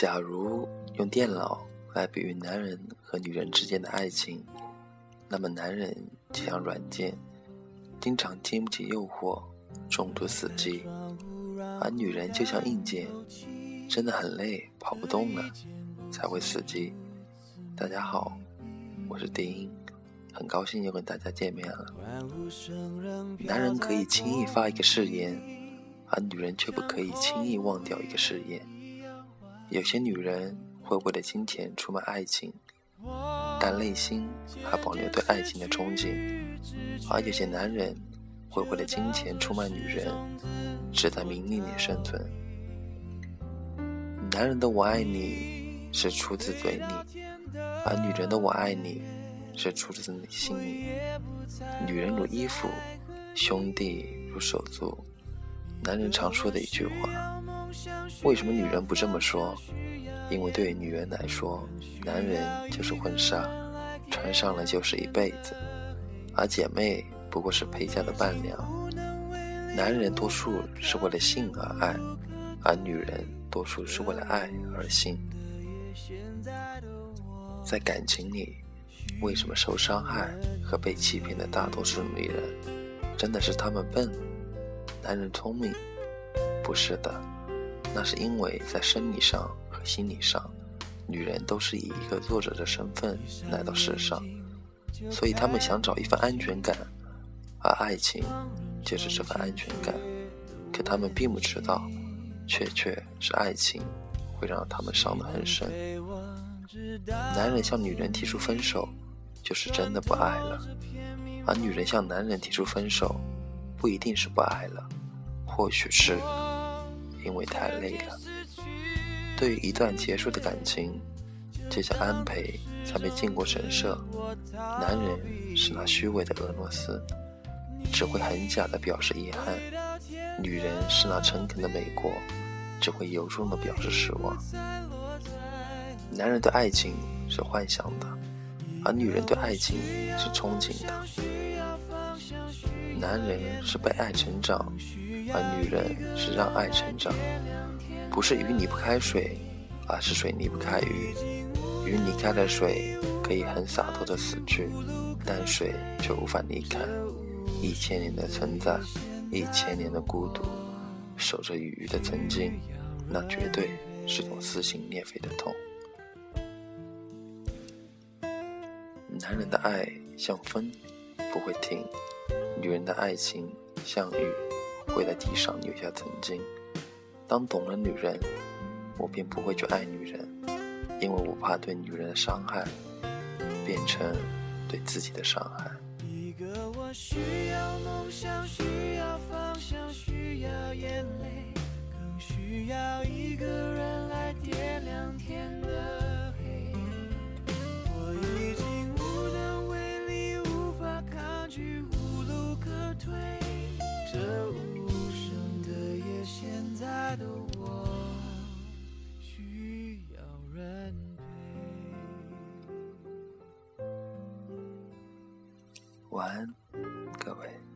假如用电脑来比喻男人和女人之间的爱情，那么男人就像软件，经常经不起诱惑，中途死机；而女人就像硬件，真的很累，跑不动了才会死机。大家好，我是丁，很高兴又跟大家见面了。男人可以轻易发一个誓言，而女人却不可以轻易忘掉一个誓言。有些女人会为了金钱出卖爱情，但内心还保留对爱情的憧憬；而有些男人会为了金钱出卖女人，只在名利里生存。男人的“我爱你”是出自嘴里，而女人的“我爱你”是出自你心里。女人如衣服，兄弟如手足。男人常说的一句话。为什么女人不这么说？因为对女人来说，男人就是婚纱，穿上了就是一辈子，而姐妹不过是陪嫁的伴娘。男人多数是为了性而爱，而女人多数是为了爱而性。在感情里，为什么受伤害和被欺骗的大多数女人，真的是她们笨，男人聪明？不是的。那是因为在生理上和心理上，女人都是以一个弱者的身份来到世上，所以她们想找一份安全感，而爱情就是这份安全感。可她们并不知道，确确是爱情会让他们伤得很深。男人向女人提出分手，就是真的不爱了；而女人向男人提出分手，不一定是不爱了，或许是。因为太累了。对于一段结束的感情，就像安培才没进过神社。男人是那虚伪的俄罗斯，只会很假的表示遗憾；女人是那诚恳的美国，只会由衷的表示失望。男人对爱情是幻想的，而女人对爱情是憧憬的。男人是被爱成长。而女人是让爱成长，不是鱼离不开水，而是水离不开鱼。鱼离开了水，可以很洒脱的死去，但水却无法离开。一千年的存在，一千年的孤独，守着鱼的曾经，那绝对是种撕心裂肺的痛。男人的爱像风，不会停；女人的爱情像雨。会在地上留下曾经。当懂了女人，我便不会去爱女人，因为我怕对女人的伤害变成对自己的伤害。一个我需要梦想，需要方向，需要眼泪，更需要一晚安各位。